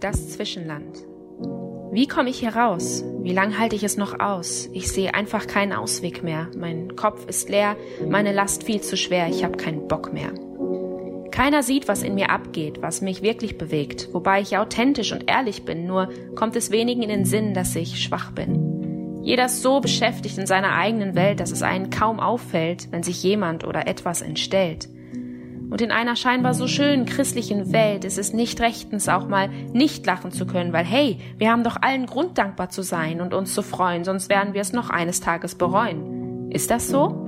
Das Zwischenland. Wie komme ich hier raus? Wie lang halte ich es noch aus? Ich sehe einfach keinen Ausweg mehr. Mein Kopf ist leer, meine Last viel zu schwer, ich habe keinen Bock mehr. Keiner sieht, was in mir abgeht, was mich wirklich bewegt, wobei ich authentisch und ehrlich bin, nur kommt es wenigen in den Sinn, dass ich schwach bin. Jeder ist so beschäftigt in seiner eigenen Welt, dass es einen kaum auffällt, wenn sich jemand oder etwas entstellt. Und in einer scheinbar so schönen christlichen Welt ist es nicht rechtens, auch mal nicht lachen zu können, weil hey, wir haben doch allen Grund dankbar zu sein und uns zu freuen, sonst werden wir es noch eines Tages bereuen. Ist das so?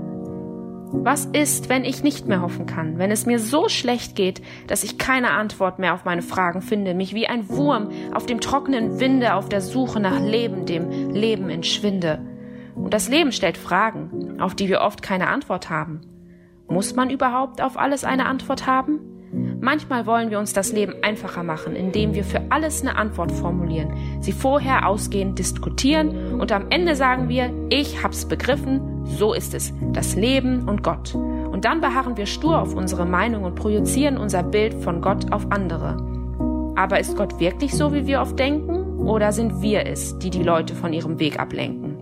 Was ist, wenn ich nicht mehr hoffen kann, wenn es mir so schlecht geht, dass ich keine Antwort mehr auf meine Fragen finde, mich wie ein Wurm auf dem trockenen Winde auf der Suche nach Leben, dem Leben entschwinde? Und das Leben stellt Fragen, auf die wir oft keine Antwort haben. Muss man überhaupt auf alles eine Antwort haben? Manchmal wollen wir uns das Leben einfacher machen, indem wir für alles eine Antwort formulieren, sie vorher ausgehend diskutieren und am Ende sagen wir, ich hab's begriffen, so ist es, das Leben und Gott. Und dann beharren wir stur auf unsere Meinung und projizieren unser Bild von Gott auf andere. Aber ist Gott wirklich so, wie wir oft denken? Oder sind wir es, die die Leute von ihrem Weg ablenken?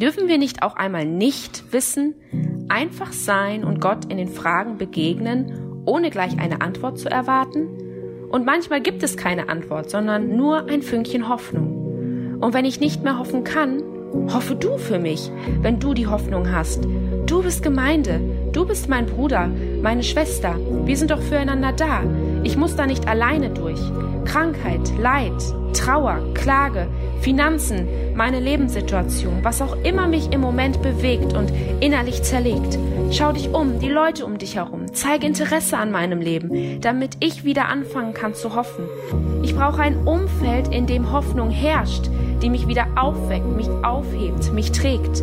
Dürfen wir nicht auch einmal nicht wissen, einfach sein und Gott in den Fragen begegnen, ohne gleich eine Antwort zu erwarten? Und manchmal gibt es keine Antwort, sondern nur ein Fünkchen Hoffnung. Und wenn ich nicht mehr hoffen kann, hoffe du für mich, wenn du die Hoffnung hast. Du bist Gemeinde, du bist mein Bruder, meine Schwester. Wir sind doch füreinander da. Ich muss da nicht alleine durch. Krankheit, Leid, Trauer, Klage, Finanzen, meine Lebenssituation, was auch immer mich im Moment bewegt und innerlich zerlegt. Schau dich um, die Leute um dich herum, zeig Interesse an meinem Leben, damit ich wieder anfangen kann zu hoffen. Ich brauche ein Umfeld, in dem Hoffnung herrscht, die mich wieder aufweckt, mich aufhebt, mich trägt.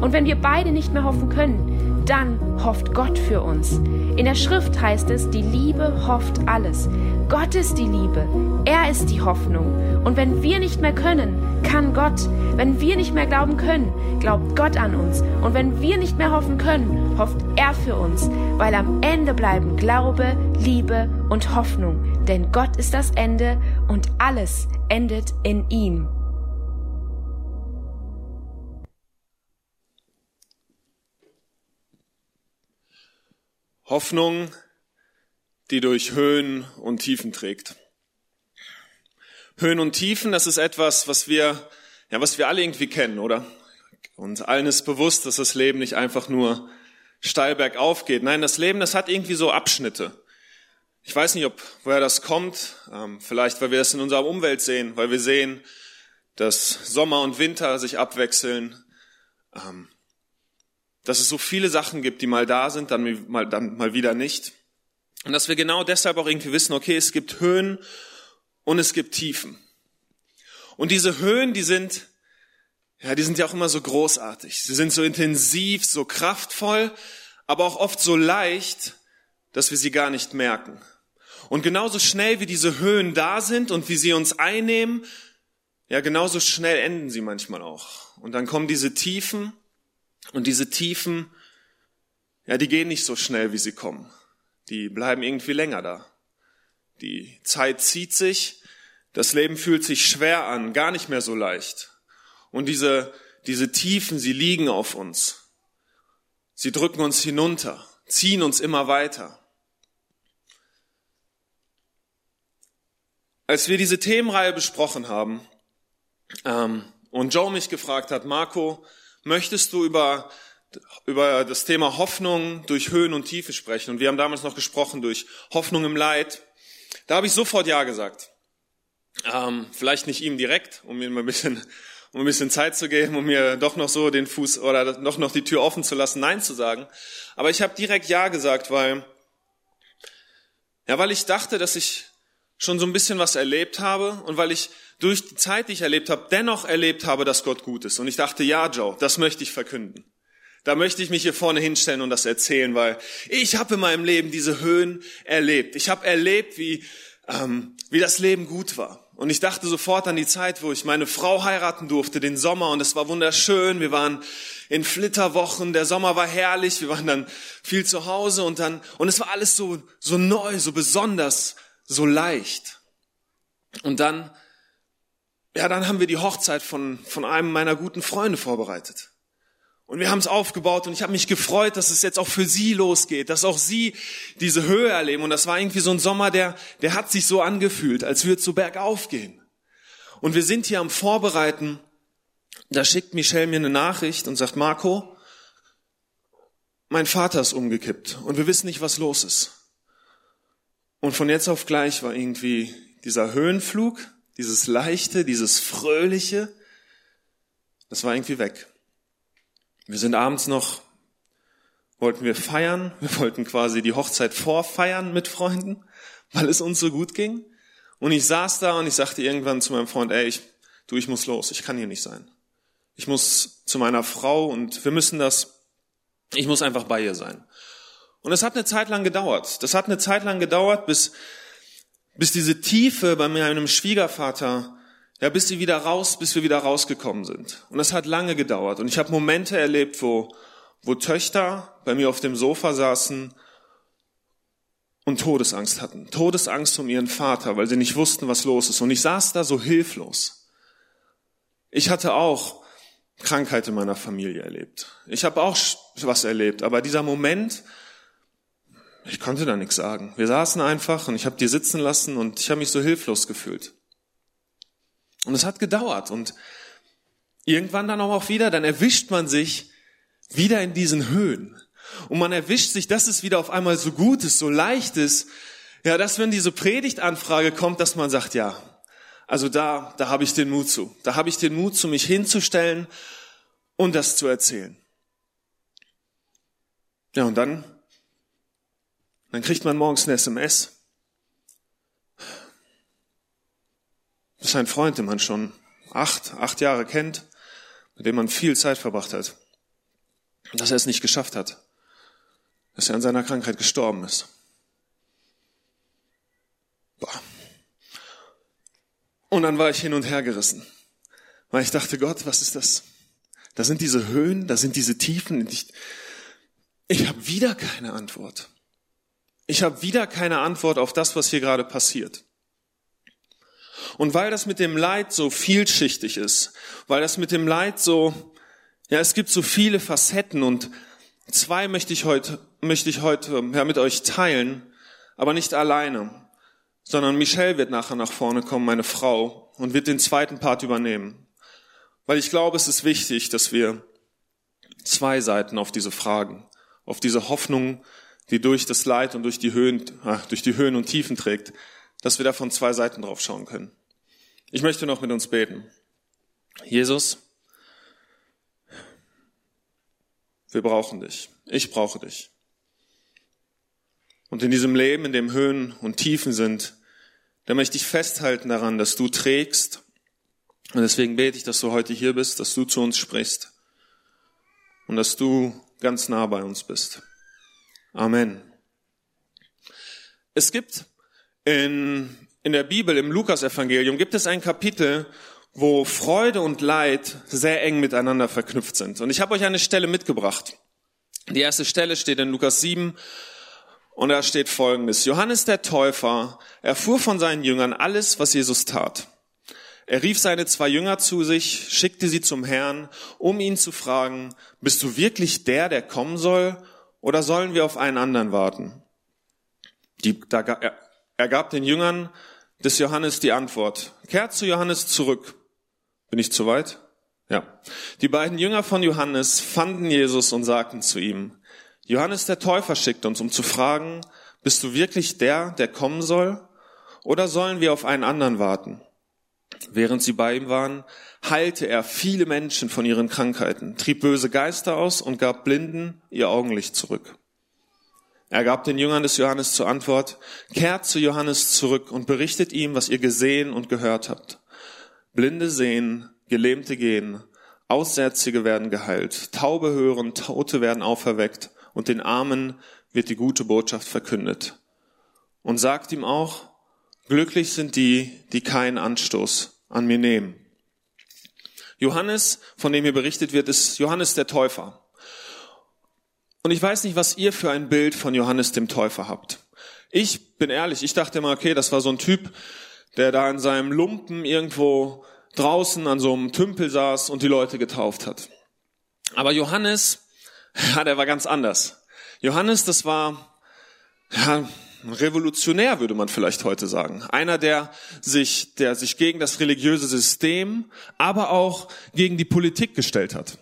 Und wenn wir beide nicht mehr hoffen können, dann hofft Gott für uns. In der Schrift heißt es, die Liebe hofft alles. Gott ist die Liebe. Er ist die Hoffnung. Und wenn wir nicht mehr können, kann Gott. Wenn wir nicht mehr glauben können, glaubt Gott an uns. Und wenn wir nicht mehr hoffen können, hofft er für uns. Weil am Ende bleiben Glaube, Liebe und Hoffnung. Denn Gott ist das Ende und alles endet in ihm. Hoffnung, die durch Höhen und Tiefen trägt. Höhen und Tiefen, das ist etwas, was wir, ja, was wir alle irgendwie kennen, oder? Und allen ist bewusst, dass das Leben nicht einfach nur steil bergauf geht. Nein, das Leben, das hat irgendwie so Abschnitte. Ich weiß nicht, ob woher das kommt. Ähm, vielleicht, weil wir es in unserer Umwelt sehen, weil wir sehen, dass Sommer und Winter sich abwechseln, ähm, dass es so viele Sachen gibt, die mal da sind, dann mal, dann mal wieder nicht. Und dass wir genau deshalb auch irgendwie wissen, okay, es gibt Höhen und es gibt Tiefen. Und diese Höhen, die sind, ja, die sind ja auch immer so großartig. Sie sind so intensiv, so kraftvoll, aber auch oft so leicht, dass wir sie gar nicht merken. Und genauso schnell wie diese Höhen da sind und wie sie uns einnehmen, ja, genauso schnell enden sie manchmal auch. Und dann kommen diese Tiefen und diese Tiefen, ja, die gehen nicht so schnell, wie sie kommen. Die bleiben irgendwie länger da. Die Zeit zieht sich, das Leben fühlt sich schwer an, gar nicht mehr so leicht. Und diese, diese Tiefen, sie liegen auf uns. Sie drücken uns hinunter, ziehen uns immer weiter. Als wir diese Themenreihe besprochen haben ähm, und Joe mich gefragt hat, Marco, möchtest du über, über das Thema Hoffnung durch Höhen und Tiefe sprechen. Und wir haben damals noch gesprochen durch Hoffnung im Leid. Da habe ich sofort Ja gesagt. Ähm, vielleicht nicht ihm direkt, um mir ein bisschen, um ein bisschen Zeit zu geben, um mir doch noch so den Fuß oder doch noch die Tür offen zu lassen, Nein zu sagen. Aber ich habe direkt Ja gesagt, weil, ja, weil ich dachte, dass ich schon so ein bisschen was erlebt habe und weil ich durch die Zeit, die ich erlebt habe, dennoch erlebt habe, dass Gott gut ist. Und ich dachte, ja, Joe, das möchte ich verkünden. Da möchte ich mich hier vorne hinstellen und das erzählen, weil ich habe in meinem Leben diese Höhen erlebt. Ich habe erlebt, wie, ähm, wie das Leben gut war. Und ich dachte sofort an die Zeit, wo ich meine Frau heiraten durfte, den Sommer, und es war wunderschön. Wir waren in Flitterwochen, der Sommer war herrlich, wir waren dann viel zu Hause und dann, und es war alles so, so neu, so besonders, so leicht. Und dann, ja, dann haben wir die Hochzeit von, von einem meiner guten Freunde vorbereitet. Und wir haben es aufgebaut und ich habe mich gefreut, dass es jetzt auch für sie losgeht, dass auch sie diese Höhe erleben. Und das war irgendwie so ein Sommer, der, der hat sich so angefühlt, als würde es so bergauf gehen. Und wir sind hier am Vorbereiten. Da schickt Michelle mir eine Nachricht und sagt, Marco, mein Vater ist umgekippt und wir wissen nicht, was los ist. Und von jetzt auf gleich war irgendwie dieser Höhenflug, dieses Leichte, dieses Fröhliche, das war irgendwie weg. Wir sind abends noch, wollten wir feiern, wir wollten quasi die Hochzeit vorfeiern mit Freunden, weil es uns so gut ging. Und ich saß da und ich sagte irgendwann zu meinem Freund, ey, ich, du, ich muss los, ich kann hier nicht sein. Ich muss zu meiner Frau und wir müssen das, ich muss einfach bei ihr sein. Und es hat eine Zeit lang gedauert. Das hat eine Zeit lang gedauert, bis, bis diese Tiefe bei meinem Schwiegervater ja, bis sie wieder raus, bis wir wieder rausgekommen sind. Und das hat lange gedauert. Und ich habe Momente erlebt, wo, wo Töchter bei mir auf dem Sofa saßen und Todesangst hatten. Todesangst um ihren Vater, weil sie nicht wussten, was los ist. Und ich saß da so hilflos. Ich hatte auch Krankheit in meiner Familie erlebt. Ich habe auch was erlebt. Aber dieser Moment, ich konnte da nichts sagen. Wir saßen einfach und ich habe die sitzen lassen und ich habe mich so hilflos gefühlt. Und es hat gedauert und irgendwann dann auch wieder, dann erwischt man sich wieder in diesen Höhen. Und man erwischt sich, dass es wieder auf einmal so gut ist, so leicht ist. Ja, dass wenn diese Predigtanfrage kommt, dass man sagt, ja, also da, da habe ich den Mut zu. Da habe ich den Mut zu, mich hinzustellen und das zu erzählen. Ja, und dann, dann kriegt man morgens ein SMS. Das ist ein Freund, den man schon acht, acht Jahre kennt, mit dem man viel Zeit verbracht hat. Dass er es nicht geschafft hat. Dass er an seiner Krankheit gestorben ist. Boah. Und dann war ich hin und her gerissen. Weil ich dachte, Gott, was ist das? Da sind diese Höhen, da sind diese Tiefen. Ich, ich habe wieder keine Antwort. Ich habe wieder keine Antwort auf das, was hier gerade passiert. Und weil das mit dem Leid so vielschichtig ist, weil das mit dem Leid so, ja, es gibt so viele Facetten und zwei möchte ich heute, möchte ich heute ja, mit euch teilen, aber nicht alleine, sondern Michelle wird nachher nach vorne kommen, meine Frau, und wird den zweiten Part übernehmen. Weil ich glaube, es ist wichtig, dass wir zwei Seiten auf diese Fragen, auf diese Hoffnung, die durch das Leid und durch die Höhen, ach, durch die Höhen und Tiefen trägt, dass wir da von zwei Seiten drauf schauen können. Ich möchte noch mit uns beten. Jesus, wir brauchen dich. Ich brauche dich. Und in diesem Leben, in dem Höhen und Tiefen sind, da möchte ich festhalten daran, dass du trägst. Und deswegen bete ich, dass du heute hier bist, dass du zu uns sprichst und dass du ganz nah bei uns bist. Amen. Es gibt in in der Bibel, im Lukasevangelium, gibt es ein Kapitel, wo Freude und Leid sehr eng miteinander verknüpft sind. Und ich habe euch eine Stelle mitgebracht. Die erste Stelle steht in Lukas 7 und da steht folgendes. Johannes der Täufer erfuhr von seinen Jüngern alles, was Jesus tat. Er rief seine zwei Jünger zu sich, schickte sie zum Herrn, um ihn zu fragen, bist du wirklich der, der kommen soll, oder sollen wir auf einen anderen warten? Die, da, er, er gab den Jüngern des Johannes die Antwort. Kehrt zu Johannes zurück. Bin ich zu weit? Ja. Die beiden Jünger von Johannes fanden Jesus und sagten zu ihm, Johannes der Täufer schickt uns, um zu fragen, bist du wirklich der, der kommen soll? Oder sollen wir auf einen anderen warten? Während sie bei ihm waren, heilte er viele Menschen von ihren Krankheiten, trieb böse Geister aus und gab Blinden ihr Augenlicht zurück. Er gab den Jüngern des Johannes zur Antwort, kehrt zu Johannes zurück und berichtet ihm, was ihr gesehen und gehört habt. Blinde sehen, Gelähmte gehen, Aussätzige werden geheilt, Taube hören, Tote werden auferweckt und den Armen wird die gute Botschaft verkündet. Und sagt ihm auch, glücklich sind die, die keinen Anstoß an mir nehmen. Johannes, von dem hier berichtet wird, ist Johannes der Täufer. Und ich weiß nicht, was ihr für ein Bild von Johannes dem Täufer habt. Ich bin ehrlich, ich dachte immer, okay, das war so ein Typ, der da in seinem Lumpen irgendwo draußen an so einem Tümpel saß und die Leute getauft hat. Aber Johannes, ja, der war ganz anders. Johannes, das war ja, revolutionär, würde man vielleicht heute sagen. Einer, der sich, der sich gegen das religiöse System, aber auch gegen die Politik gestellt hat.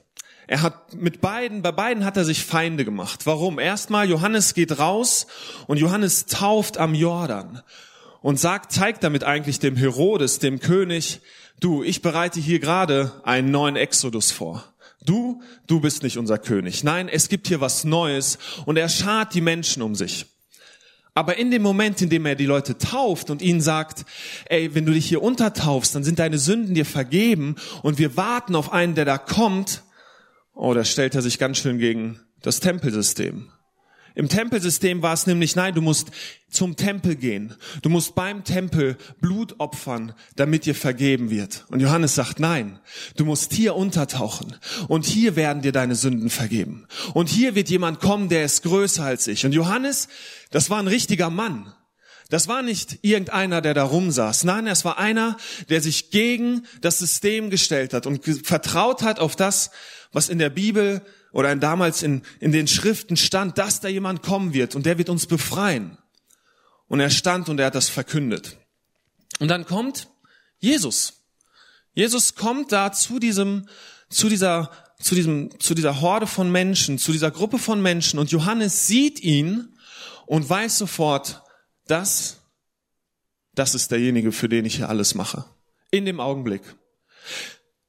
Er hat mit beiden, bei beiden hat er sich Feinde gemacht. Warum? Erstmal, Johannes geht raus und Johannes tauft am Jordan und sagt, zeigt damit eigentlich dem Herodes, dem König, du, ich bereite hier gerade einen neuen Exodus vor. Du, du bist nicht unser König. Nein, es gibt hier was Neues und er schart die Menschen um sich. Aber in dem Moment, in dem er die Leute tauft und ihnen sagt, ey, wenn du dich hier untertaufst, dann sind deine Sünden dir vergeben und wir warten auf einen, der da kommt, oh, da stellt er sich ganz schön gegen das Tempelsystem. Im Tempelsystem war es nämlich, nein, du musst zum Tempel gehen. Du musst beim Tempel Blut opfern, damit dir vergeben wird. Und Johannes sagt, nein, du musst hier untertauchen. Und hier werden dir deine Sünden vergeben. Und hier wird jemand kommen, der ist größer als ich. Und Johannes, das war ein richtiger Mann. Das war nicht irgendeiner, der da rumsaß. Nein, es war einer, der sich gegen das System gestellt hat und vertraut hat auf das, was in der Bibel oder damals in, in den Schriften stand, dass da jemand kommen wird und der wird uns befreien. Und er stand und er hat das verkündet. Und dann kommt Jesus. Jesus kommt da zu diesem, zu dieser, zu diesem, zu dieser Horde von Menschen, zu dieser Gruppe von Menschen und Johannes sieht ihn und weiß sofort, das, das ist derjenige, für den ich hier alles mache. In dem Augenblick.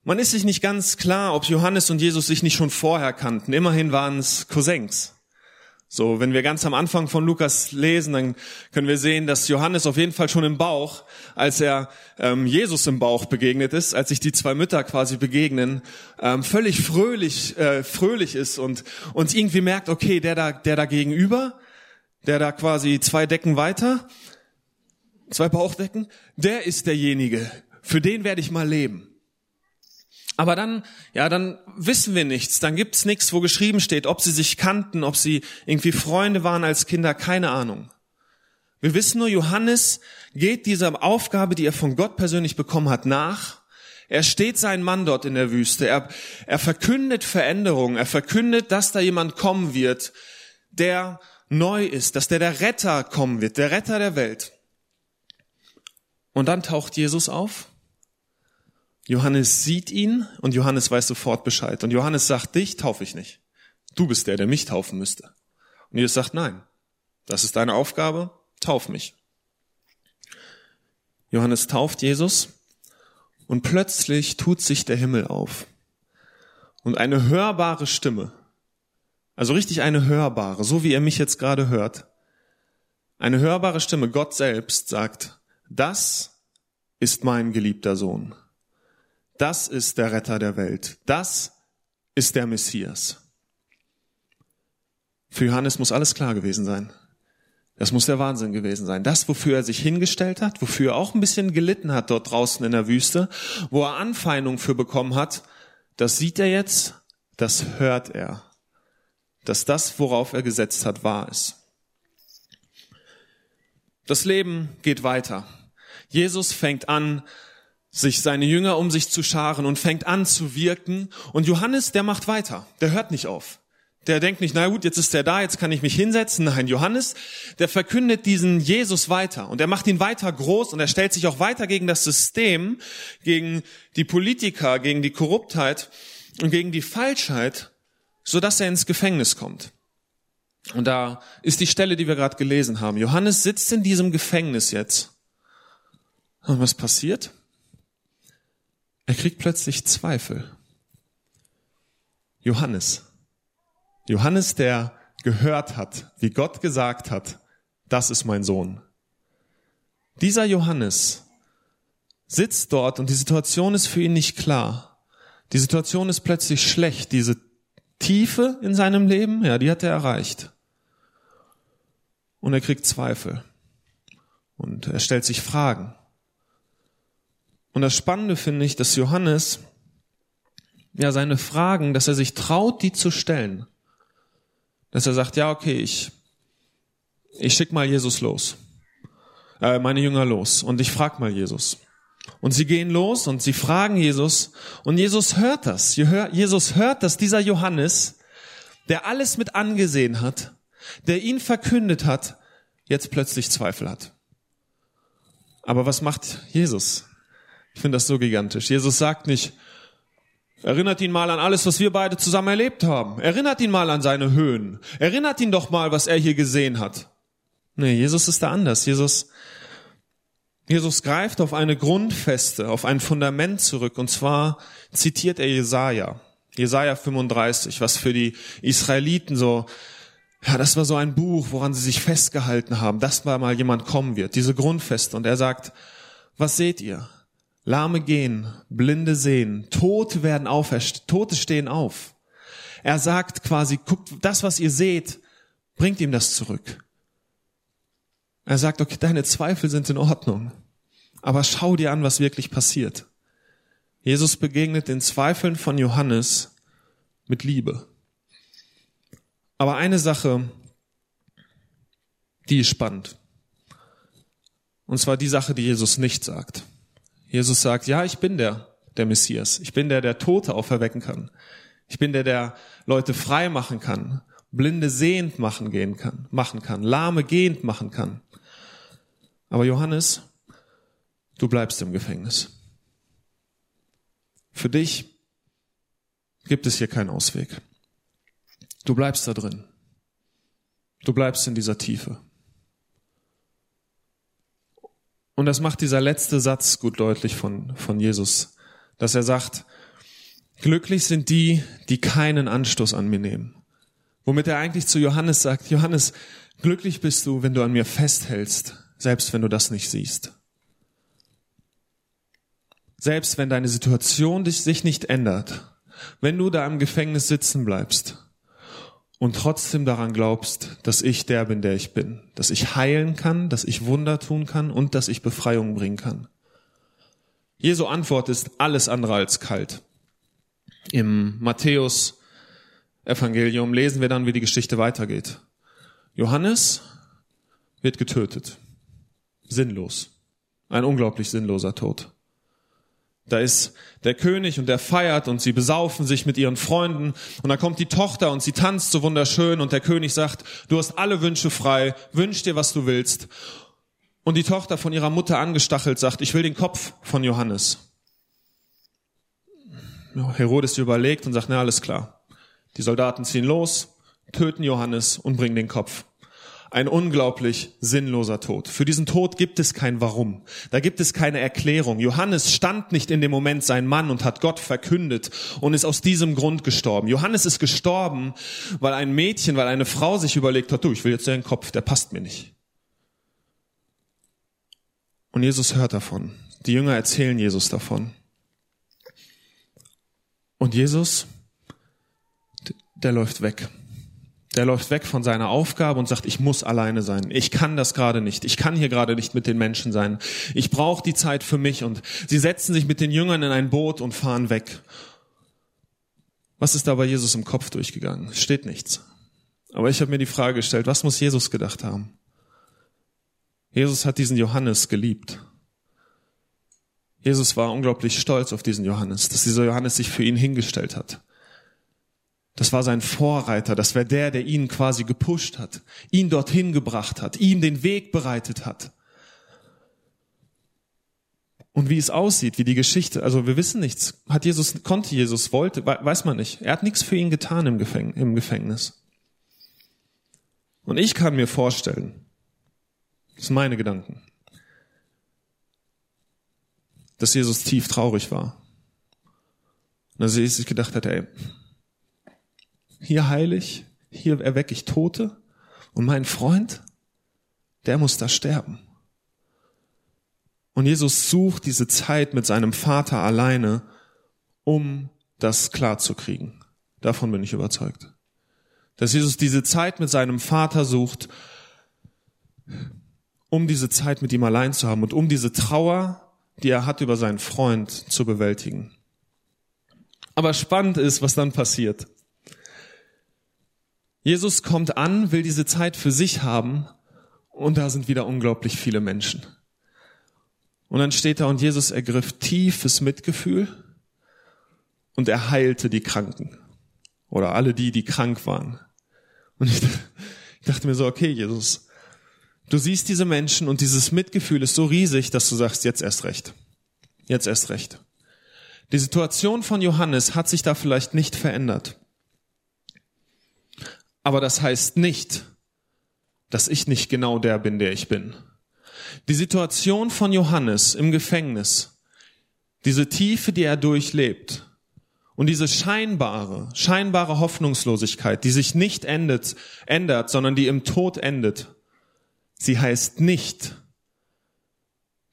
Man ist sich nicht ganz klar, ob Johannes und Jesus sich nicht schon vorher kannten. Immerhin waren es Cousins. So, wenn wir ganz am Anfang von Lukas lesen, dann können wir sehen, dass Johannes auf jeden Fall schon im Bauch, als er ähm, Jesus im Bauch begegnet ist, als sich die zwei Mütter quasi begegnen, ähm, völlig fröhlich, äh, fröhlich ist und und irgendwie merkt, okay, der da, der da gegenüber, der da quasi zwei Decken weiter, zwei Bauchdecken, der ist derjenige, für den werde ich mal leben. Aber dann, ja, dann wissen wir nichts. Dann gibt's nichts, wo geschrieben steht, ob sie sich kannten, ob sie irgendwie Freunde waren als Kinder, keine Ahnung. Wir wissen nur, Johannes geht dieser Aufgabe, die er von Gott persönlich bekommen hat, nach. Er steht sein Mann dort in der Wüste. Er, er verkündet Veränderungen. Er verkündet, dass da jemand kommen wird, der neu ist, dass der der Retter kommen wird, der Retter der Welt. Und dann taucht Jesus auf Johannes sieht ihn und Johannes weiß sofort Bescheid. Und Johannes sagt, dich taufe ich nicht. Du bist der, der mich taufen müsste. Und Jesus sagt, nein, das ist deine Aufgabe, tauf mich. Johannes tauft Jesus und plötzlich tut sich der Himmel auf. Und eine hörbare Stimme, also richtig eine hörbare, so wie er mich jetzt gerade hört, eine hörbare Stimme, Gott selbst sagt, das ist mein geliebter Sohn das ist der Retter der Welt. Das ist der Messias. Für Johannes muss alles klar gewesen sein. Das muss der Wahnsinn gewesen sein. Das, wofür er sich hingestellt hat, wofür er auch ein bisschen gelitten hat dort draußen in der Wüste, wo er Anfeindung für bekommen hat, das sieht er jetzt, das hört er. Dass das, worauf er gesetzt hat, wahr ist. Das Leben geht weiter. Jesus fängt an, sich seine Jünger um sich zu scharen und fängt an zu wirken. Und Johannes, der macht weiter. Der hört nicht auf. Der denkt nicht, na gut, jetzt ist er da, jetzt kann ich mich hinsetzen. Nein, Johannes, der verkündet diesen Jesus weiter und er macht ihn weiter groß und er stellt sich auch weiter gegen das System, gegen die Politiker, gegen die Korruptheit und gegen die Falschheit, so dass er ins Gefängnis kommt. Und da ist die Stelle, die wir gerade gelesen haben. Johannes sitzt in diesem Gefängnis jetzt. Und was passiert? Er kriegt plötzlich Zweifel. Johannes. Johannes, der gehört hat, wie Gott gesagt hat, das ist mein Sohn. Dieser Johannes sitzt dort und die Situation ist für ihn nicht klar. Die Situation ist plötzlich schlecht. Diese Tiefe in seinem Leben, ja, die hat er erreicht. Und er kriegt Zweifel. Und er stellt sich Fragen. Und das Spannende finde ich, dass Johannes ja seine Fragen, dass er sich traut, die zu stellen. Dass er sagt, ja, okay, ich, ich schick mal Jesus los. äh, meine Jünger los und ich frag mal Jesus. Und sie gehen los und sie fragen Jesus und Jesus hört das. Jesus hört, dass dieser Johannes, der alles mit angesehen hat, der ihn verkündet hat, jetzt plötzlich Zweifel hat. Aber was macht Jesus? Ich finde das so gigantisch. Jesus sagt nicht, erinnert ihn mal an alles, was wir beide zusammen erlebt haben. Erinnert ihn mal an seine Höhen. Erinnert ihn doch mal, was er hier gesehen hat. Nee, Jesus ist da anders. Jesus, Jesus greift auf eine Grundfeste, auf ein Fundament zurück. Und zwar zitiert er Jesaja. Jesaja 35, was für die Israeliten so ja, das war so ein Buch, woran sie sich festgehalten haben, dass mal jemand kommen wird, diese Grundfeste. Und er sagt, was seht ihr? Lahme gehen, Blinde sehen, Tote werden auferst, Tote stehen auf. Er sagt quasi, guckt, das, was ihr seht, bringt ihm das zurück. Er sagt, okay, deine Zweifel sind in Ordnung, aber schau dir an, was wirklich passiert. Jesus begegnet den Zweifeln von Johannes mit Liebe. Aber eine Sache, die ist spannend. Und zwar die Sache, die Jesus nicht sagt. Jesus sagt, ja, ich bin der, der Messias. Ich bin der, der Tote auferwecken kann. Ich bin der, der Leute frei machen kann, Blinde sehend machen gehen kann, machen kann, Lahme gehend machen kann. Aber Johannes, du bleibst im Gefängnis. Für dich gibt es hier keinen Ausweg. Du bleibst da drin. Du bleibst in dieser Tiefe. Und das macht dieser letzte Satz gut deutlich von, von Jesus, dass er sagt, glücklich sind die, die keinen Anstoß an mir nehmen. Womit er eigentlich zu Johannes sagt, Johannes, glücklich bist du, wenn du an mir festhältst, selbst wenn du das nicht siehst. Selbst wenn deine Situation sich nicht ändert, wenn du da im Gefängnis sitzen bleibst, und trotzdem daran glaubst, dass ich der bin, der ich bin, dass ich heilen kann, dass ich Wunder tun kann und dass ich Befreiung bringen kann. Jesu Antwort ist alles andere als kalt. Im Matthäus Evangelium lesen wir dann, wie die Geschichte weitergeht. Johannes wird getötet. Sinnlos. Ein unglaublich sinnloser Tod. Da ist der König und der feiert und sie besaufen sich mit ihren Freunden und dann kommt die Tochter und sie tanzt so wunderschön und der König sagt, du hast alle Wünsche frei, wünsch dir, was du willst. Und die Tochter von ihrer Mutter angestachelt sagt, ich will den Kopf von Johannes. Herodes überlegt und sagt, na alles klar. Die Soldaten ziehen los, töten Johannes und bringen den Kopf. Ein unglaublich sinnloser Tod. Für diesen Tod gibt es kein Warum. Da gibt es keine Erklärung. Johannes stand nicht in dem Moment sein Mann und hat Gott verkündet und ist aus diesem Grund gestorben. Johannes ist gestorben, weil ein Mädchen, weil eine Frau sich überlegt hat, du, ich will jetzt deinen Kopf, der passt mir nicht. Und Jesus hört davon. Die Jünger erzählen Jesus davon. Und Jesus, der läuft weg. Der läuft weg von seiner Aufgabe und sagt, ich muss alleine sein. Ich kann das gerade nicht. Ich kann hier gerade nicht mit den Menschen sein. Ich brauche die Zeit für mich. Und sie setzen sich mit den Jüngern in ein Boot und fahren weg. Was ist da bei Jesus im Kopf durchgegangen? Steht nichts. Aber ich habe mir die Frage gestellt, was muss Jesus gedacht haben? Jesus hat diesen Johannes geliebt. Jesus war unglaublich stolz auf diesen Johannes, dass dieser Johannes sich für ihn hingestellt hat. Das war sein Vorreiter, das wäre der, der ihn quasi gepusht hat, ihn dorthin gebracht hat, ihm den Weg bereitet hat. Und wie es aussieht, wie die Geschichte, also wir wissen nichts. Hat Jesus, konnte Jesus, wollte, weiß man nicht. Er hat nichts für ihn getan im, Gefängnis. Und ich kann mir vorstellen, das sind meine Gedanken, dass Jesus tief traurig war. Und dass er sich gedacht hat, ey, hier heilig, hier erwecke ich Tote und mein Freund, der muss da sterben. Und Jesus sucht diese Zeit mit seinem Vater alleine, um das klarzukriegen. Davon bin ich überzeugt. Dass Jesus diese Zeit mit seinem Vater sucht, um diese Zeit mit ihm allein zu haben und um diese Trauer, die er hat über seinen Freund, zu bewältigen. Aber spannend ist, was dann passiert. Jesus kommt an, will diese Zeit für sich haben Und da sind wieder unglaublich viele Menschen. Und dann steht da, und Jesus ergriff tiefes Mitgefühl und er heilte die Kranken. Oder alle die, die krank waren. Und ich, ich dachte mir so, okay, Jesus, du siehst diese Menschen und dieses Mitgefühl ist so riesig, dass du sagst, jetzt erst recht. Jetzt erst recht. Die Situation von Johannes hat sich da vielleicht nicht verändert. Aber das heißt nicht, dass ich nicht genau der bin, der ich bin. Die Situation von Johannes im Gefängnis, diese Tiefe, die er durchlebt und diese scheinbare, scheinbare Hoffnungslosigkeit, die sich nicht endet, ändert, sondern die im Tod endet, sie heißt nicht,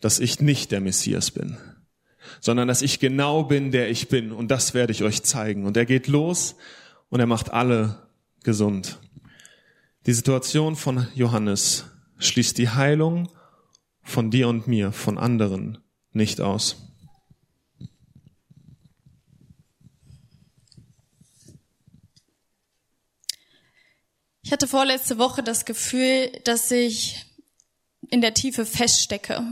dass ich nicht der Messias bin, sondern dass ich genau bin, der ich bin und das werde ich euch zeigen. Und er geht los und er macht alle gesund. Die Situation von Johannes schließt die Heilung von dir und mir, von anderen nicht aus. Ich hatte vorletzte Woche das Gefühl, dass ich in der Tiefe feststecke.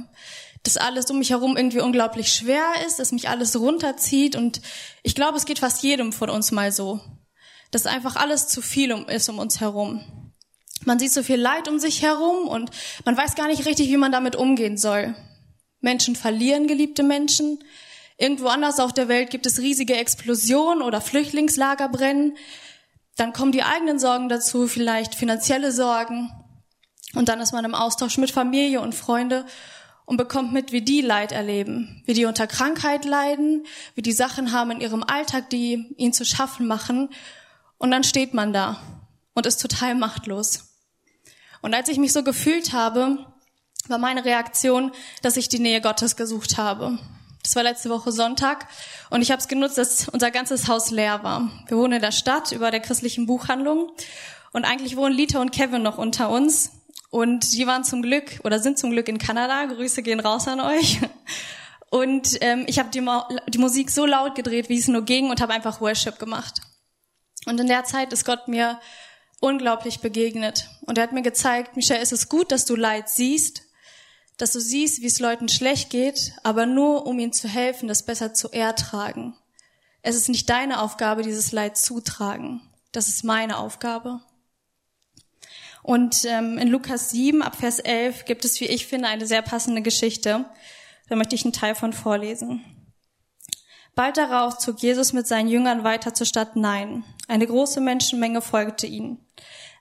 Dass alles um mich herum irgendwie unglaublich schwer ist, dass mich alles runterzieht und ich glaube, es geht fast jedem von uns mal so. Dass einfach alles zu viel ist um uns herum. Man sieht so viel Leid um sich herum und man weiß gar nicht richtig, wie man damit umgehen soll. Menschen verlieren geliebte Menschen. Irgendwo anders auf der Welt gibt es riesige Explosionen oder Flüchtlingslager brennen. Dann kommen die eigenen Sorgen dazu, vielleicht finanzielle Sorgen. Und dann ist man im Austausch mit Familie und Freunde und bekommt mit, wie die Leid erleben, wie die unter Krankheit leiden, wie die Sachen haben in ihrem Alltag, die ihnen zu schaffen machen. Und dann steht man da und ist total machtlos. Und als ich mich so gefühlt habe, war meine Reaktion, dass ich die Nähe Gottes gesucht habe. Das war letzte Woche Sonntag und ich habe es genutzt, dass unser ganzes Haus leer war. Wir wohnen in der Stadt über der christlichen Buchhandlung und eigentlich wohnen Lita und Kevin noch unter uns und die waren zum Glück oder sind zum Glück in Kanada. Grüße gehen raus an euch. Und ähm, ich habe die, die Musik so laut gedreht, wie es nur ging und habe einfach Worship gemacht. Und in der Zeit ist Gott mir unglaublich begegnet. Und er hat mir gezeigt, Michelle, es ist gut, dass du Leid siehst, dass du siehst, wie es Leuten schlecht geht, aber nur um ihnen zu helfen, das besser zu ertragen. Es ist nicht deine Aufgabe, dieses Leid zutragen. Das ist meine Aufgabe. Und ähm, in Lukas 7 ab Vers 11 gibt es, wie ich finde, eine sehr passende Geschichte. Da möchte ich einen Teil von vorlesen. Bald darauf zog Jesus mit seinen Jüngern weiter zur Stadt Nein. Eine große Menschenmenge folgte ihnen.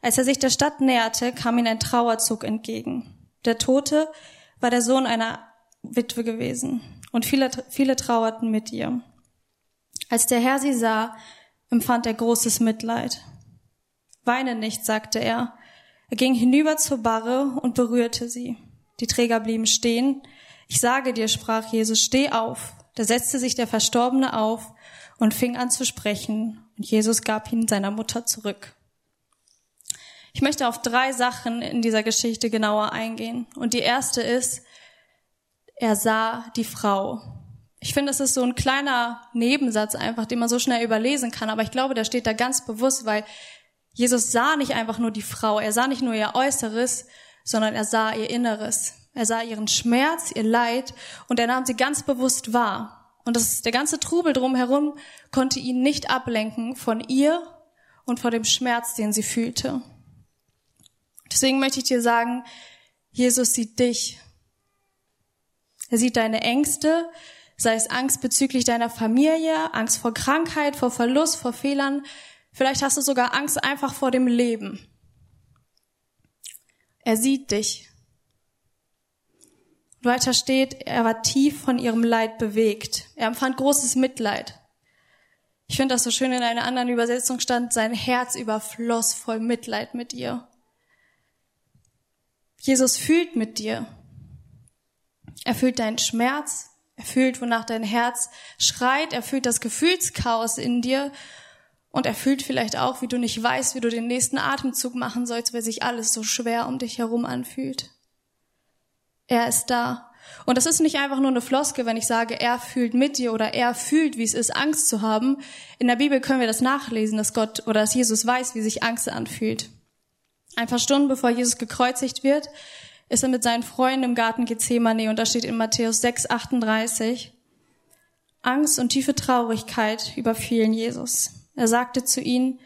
Als er sich der Stadt näherte, kam ihm ein Trauerzug entgegen. Der Tote war der Sohn einer Witwe gewesen, und viele, viele trauerten mit ihr. Als der Herr sie sah, empfand er großes Mitleid. Weine nicht, sagte er. Er ging hinüber zur Barre und berührte sie. Die Träger blieben stehen. Ich sage dir, sprach Jesus, steh auf. Da setzte sich der Verstorbene auf und fing an zu sprechen, und Jesus gab ihn seiner Mutter zurück. Ich möchte auf drei Sachen in dieser Geschichte genauer eingehen. Und die erste ist, er sah die Frau. Ich finde, es ist so ein kleiner Nebensatz einfach, den man so schnell überlesen kann. Aber ich glaube, der steht da ganz bewusst, weil Jesus sah nicht einfach nur die Frau. Er sah nicht nur ihr Äußeres, sondern er sah ihr Inneres. Er sah ihren Schmerz, ihr Leid und er nahm sie ganz bewusst wahr. Und das, der ganze Trubel drumherum konnte ihn nicht ablenken von ihr und vor dem Schmerz, den sie fühlte. Deswegen möchte ich dir sagen, Jesus sieht dich. Er sieht deine Ängste, sei es Angst bezüglich deiner Familie, Angst vor Krankheit, vor Verlust, vor Fehlern. Vielleicht hast du sogar Angst einfach vor dem Leben. Er sieht dich. Weiter steht, er war tief von ihrem Leid bewegt. Er empfand großes Mitleid. Ich finde das so schön in einer anderen Übersetzung stand, sein Herz überfloss voll Mitleid mit ihr. Jesus fühlt mit dir. Er fühlt deinen Schmerz, er fühlt, wonach dein Herz schreit, er fühlt das Gefühlschaos in dir und er fühlt vielleicht auch, wie du nicht weißt, wie du den nächsten Atemzug machen sollst, weil sich alles so schwer um dich herum anfühlt. Er ist da. Und das ist nicht einfach nur eine Floske, wenn ich sage, er fühlt mit dir oder er fühlt, wie es ist, Angst zu haben. In der Bibel können wir das nachlesen, dass Gott oder dass Jesus weiß, wie sich Angst anfühlt. Ein paar Stunden bevor Jesus gekreuzigt wird, ist er mit seinen Freunden im Garten Gethsemane und da steht in Matthäus 6, 38, Angst und tiefe Traurigkeit überfielen Jesus. Er sagte zu ihnen,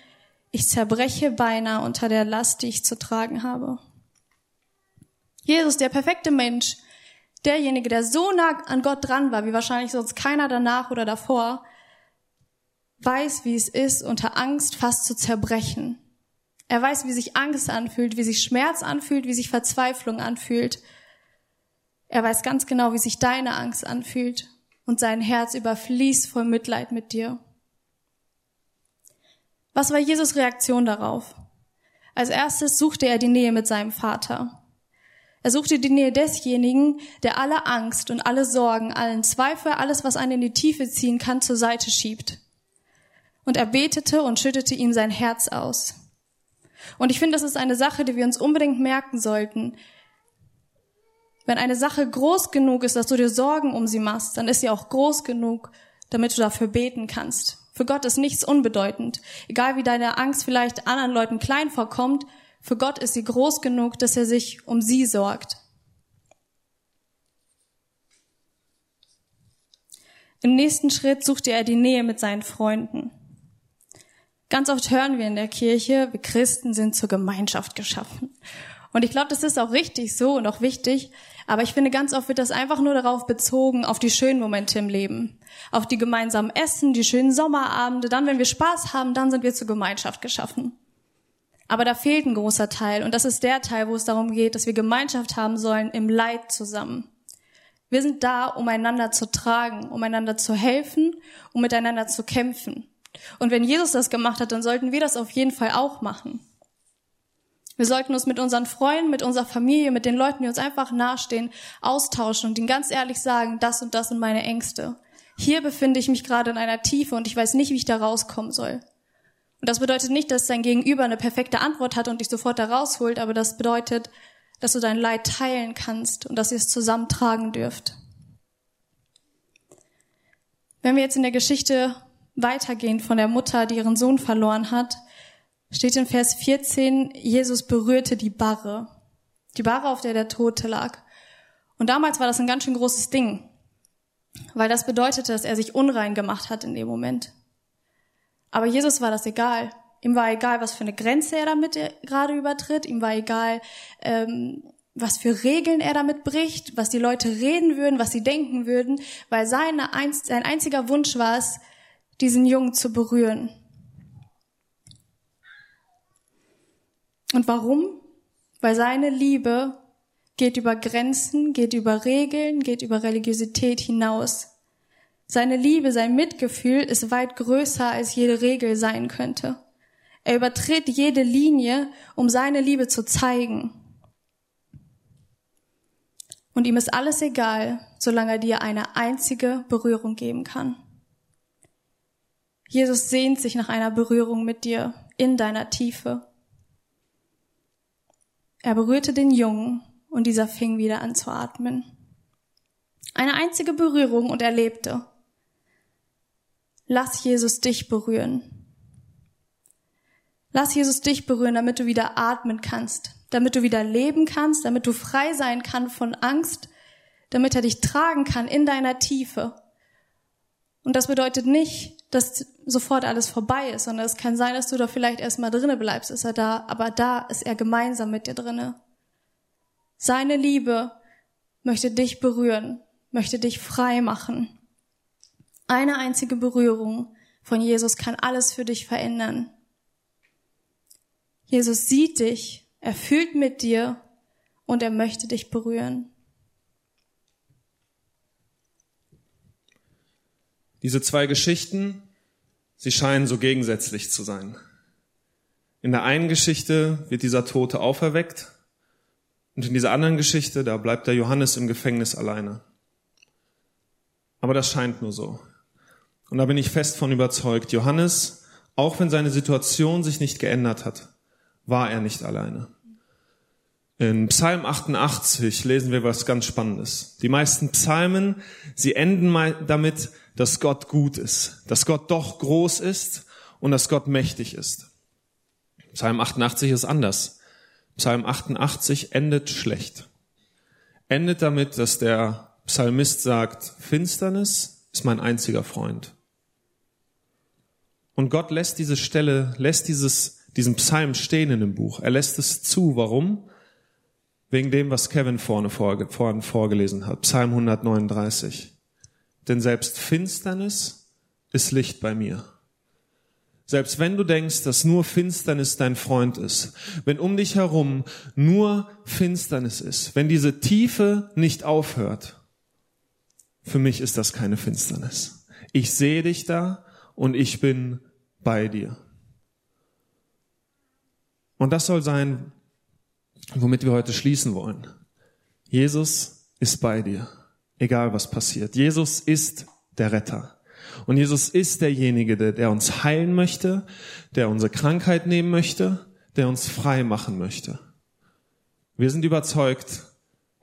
ich zerbreche beinahe unter der Last, die ich zu tragen habe. Jesus, der perfekte Mensch, derjenige, der so nah an Gott dran war, wie wahrscheinlich sonst keiner danach oder davor, weiß, wie es ist, unter Angst fast zu zerbrechen. Er weiß, wie sich Angst anfühlt, wie sich Schmerz anfühlt, wie sich Verzweiflung anfühlt. Er weiß ganz genau, wie sich deine Angst anfühlt und sein Herz überfließt voll Mitleid mit dir. Was war Jesus Reaktion darauf? Als erstes suchte er die Nähe mit seinem Vater. Er suchte die Nähe desjenigen, der alle Angst und alle Sorgen, allen Zweifel, alles, was einen in die Tiefe ziehen kann, zur Seite schiebt. Und er betete und schüttete ihm sein Herz aus. Und ich finde, das ist eine Sache, die wir uns unbedingt merken sollten. Wenn eine Sache groß genug ist, dass du dir Sorgen um sie machst, dann ist sie auch groß genug, damit du dafür beten kannst. Für Gott ist nichts unbedeutend. Egal wie deine Angst vielleicht anderen Leuten klein vorkommt, für Gott ist sie groß genug, dass er sich um sie sorgt. Im nächsten Schritt suchte er die Nähe mit seinen Freunden. Ganz oft hören wir in der Kirche, wir Christen sind zur Gemeinschaft geschaffen. Und ich glaube, das ist auch richtig so und auch wichtig. Aber ich finde, ganz oft wird das einfach nur darauf bezogen, auf die schönen Momente im Leben. Auf die gemeinsamen Essen, die schönen Sommerabende. Dann, wenn wir Spaß haben, dann sind wir zur Gemeinschaft geschaffen. Aber da fehlt ein großer Teil. Und das ist der Teil, wo es darum geht, dass wir Gemeinschaft haben sollen im Leid zusammen. Wir sind da, um einander zu tragen, um einander zu helfen, um miteinander zu kämpfen. Und wenn Jesus das gemacht hat, dann sollten wir das auf jeden Fall auch machen. Wir sollten uns mit unseren Freunden, mit unserer Familie, mit den Leuten, die uns einfach nahestehen, austauschen und ihnen ganz ehrlich sagen, das und das sind meine Ängste. Hier befinde ich mich gerade in einer Tiefe und ich weiß nicht, wie ich da rauskommen soll. Und das bedeutet nicht, dass dein Gegenüber eine perfekte Antwort hat und dich sofort da rausholt, aber das bedeutet, dass du dein Leid teilen kannst und dass ihr es zusammentragen dürft. Wenn wir jetzt in der Geschichte weitergehen von der Mutter, die ihren Sohn verloren hat, steht in Vers 14, Jesus berührte die Barre. Die Barre, auf der der Tote lag. Und damals war das ein ganz schön großes Ding, weil das bedeutete, dass er sich unrein gemacht hat in dem Moment. Aber Jesus war das egal. Ihm war egal, was für eine Grenze er damit gerade übertritt. Ihm war egal, ähm, was für Regeln er damit bricht, was die Leute reden würden, was sie denken würden, weil seine, sein einziger Wunsch war es, diesen Jungen zu berühren. Und warum? Weil seine Liebe geht über Grenzen, geht über Regeln, geht über Religiosität hinaus. Seine Liebe, sein Mitgefühl ist weit größer als jede Regel sein könnte. Er übertritt jede Linie, um seine Liebe zu zeigen. Und ihm ist alles egal, solange er dir eine einzige Berührung geben kann. Jesus sehnt sich nach einer Berührung mit dir in deiner Tiefe. Er berührte den Jungen und dieser fing wieder an zu atmen. Eine einzige Berührung und er lebte. Lass Jesus dich berühren. Lass Jesus dich berühren, damit du wieder atmen kannst, damit du wieder leben kannst, damit du frei sein kannst von Angst, damit er dich tragen kann in deiner Tiefe. Und das bedeutet nicht, dass sofort alles vorbei ist, sondern es kann sein, dass du da vielleicht erstmal drinnen bleibst, ist er da, aber da ist er gemeinsam mit dir drinne. Seine Liebe möchte dich berühren, möchte dich frei machen. Eine einzige Berührung von Jesus kann alles für dich verändern. Jesus sieht dich, er fühlt mit dir und er möchte dich berühren. Diese zwei Geschichten, sie scheinen so gegensätzlich zu sein. In der einen Geschichte wird dieser Tote auferweckt und in dieser anderen Geschichte, da bleibt der Johannes im Gefängnis alleine. Aber das scheint nur so. Und da bin ich fest von überzeugt. Johannes, auch wenn seine Situation sich nicht geändert hat, war er nicht alleine. In Psalm 88 lesen wir was ganz Spannendes. Die meisten Psalmen, sie enden damit, dass Gott gut ist, dass Gott doch groß ist und dass Gott mächtig ist. Psalm 88 ist anders. Psalm 88 endet schlecht. Endet damit, dass der Psalmist sagt, Finsternis ist mein einziger Freund. Und Gott lässt diese Stelle, lässt dieses, diesen Psalm stehen in dem Buch. Er lässt es zu. Warum? Wegen dem, was Kevin vorne, vorge, vorne vorgelesen hat. Psalm 139. Denn selbst Finsternis ist Licht bei mir. Selbst wenn du denkst, dass nur Finsternis dein Freund ist, wenn um dich herum nur Finsternis ist, wenn diese Tiefe nicht aufhört, für mich ist das keine Finsternis. Ich sehe dich da und ich bin bei dir. Und das soll sein, womit wir heute schließen wollen. Jesus ist bei dir, egal was passiert. Jesus ist der Retter. Und Jesus ist derjenige, der, der uns heilen möchte, der unsere Krankheit nehmen möchte, der uns frei machen möchte. Wir sind überzeugt,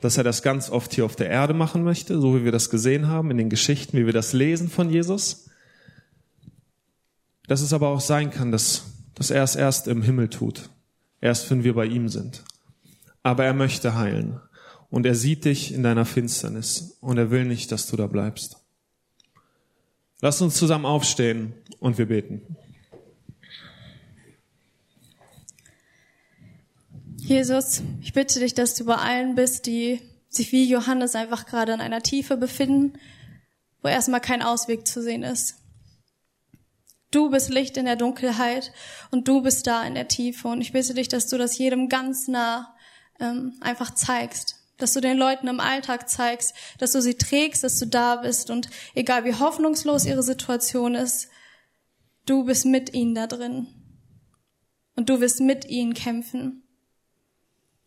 dass er das ganz oft hier auf der Erde machen möchte, so wie wir das gesehen haben in den Geschichten, wie wir das lesen von Jesus. Dass es aber auch sein kann, dass, dass er es erst im Himmel tut, erst wenn wir bei ihm sind. Aber er möchte heilen und er sieht dich in deiner Finsternis und er will nicht, dass du da bleibst. Lass uns zusammen aufstehen und wir beten. Jesus, ich bitte dich, dass du bei allen bist, die sich wie Johannes einfach gerade in einer Tiefe befinden, wo erstmal kein Ausweg zu sehen ist. Du bist Licht in der Dunkelheit und du bist da in der Tiefe. Und ich bitte dich, dass du das jedem ganz nah ähm, einfach zeigst dass du den Leuten im Alltag zeigst, dass du sie trägst, dass du da bist und egal wie hoffnungslos ihre Situation ist, du bist mit ihnen da drin und du wirst mit ihnen kämpfen.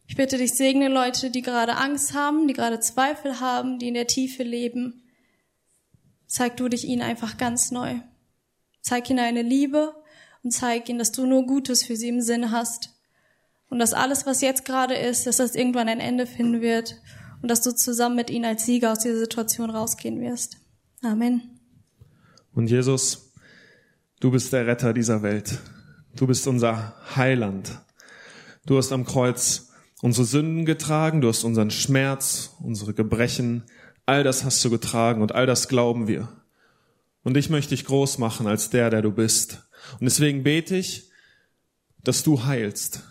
Ich bitte dich, segne Leute, die gerade Angst haben, die gerade Zweifel haben, die in der Tiefe leben. Zeig du dich ihnen einfach ganz neu. Zeig ihnen eine Liebe und zeig ihnen, dass du nur Gutes für sie im Sinn hast und dass alles, was jetzt gerade ist, dass das irgendwann ein Ende finden wird und dass du zusammen mit ihnen als Sieger aus dieser Situation rausgehen wirst. Amen. Und Jesus, du bist der Retter dieser Welt. Du bist unser Heiland. Du hast am Kreuz unsere Sünden getragen, du hast unseren Schmerz, unsere Gebrechen, all das hast du getragen und all das glauben wir. Und ich möchte dich groß machen als der, der du bist. Und deswegen bete ich, dass du heilst,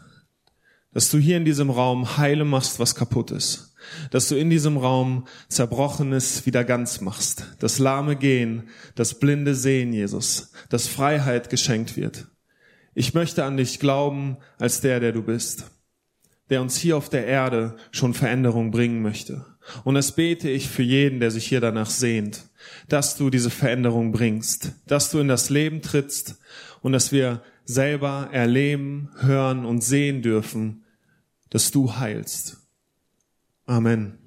dass du hier in diesem Raum heile machst, was kaputt ist. Dass du in diesem Raum Zerbrochenes wieder ganz machst. Das Lahme gehen, das Blinde sehen, Jesus. Dass Freiheit geschenkt wird. Ich möchte an dich glauben als der, der du bist. Der uns hier auf der Erde schon Veränderung bringen möchte. Und das bete ich für jeden, der sich hier danach sehnt. Dass du diese Veränderung bringst. Dass du in das Leben trittst und dass wir selber erleben, hören und sehen dürfen, dass du heilst. Amen.